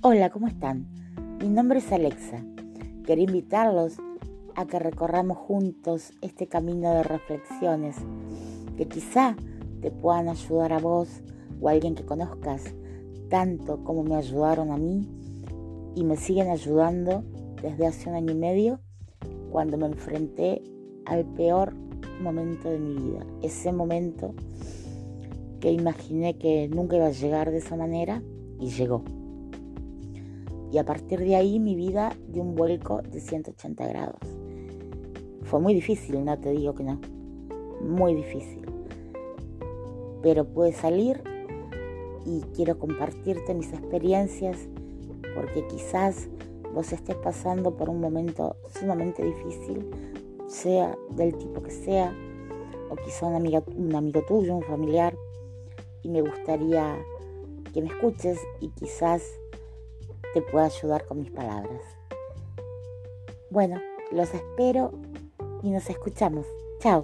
Hola, ¿cómo están? Mi nombre es Alexa. Quería invitarlos a que recorramos juntos este camino de reflexiones que quizá te puedan ayudar a vos o a alguien que conozcas tanto como me ayudaron a mí y me siguen ayudando desde hace un año y medio cuando me enfrenté al peor momento de mi vida. Ese momento que imaginé que nunca iba a llegar de esa manera y llegó. Y a partir de ahí mi vida dio un vuelco de 180 grados. Fue muy difícil, no te digo que no. Muy difícil. Pero pude salir y quiero compartirte mis experiencias porque quizás vos estés pasando por un momento sumamente difícil, sea del tipo que sea, o quizá un, amiga, un amigo tuyo, un familiar, y me gustaría que me escuches y quizás te pueda ayudar con mis palabras. Bueno, los espero y nos escuchamos. Chao.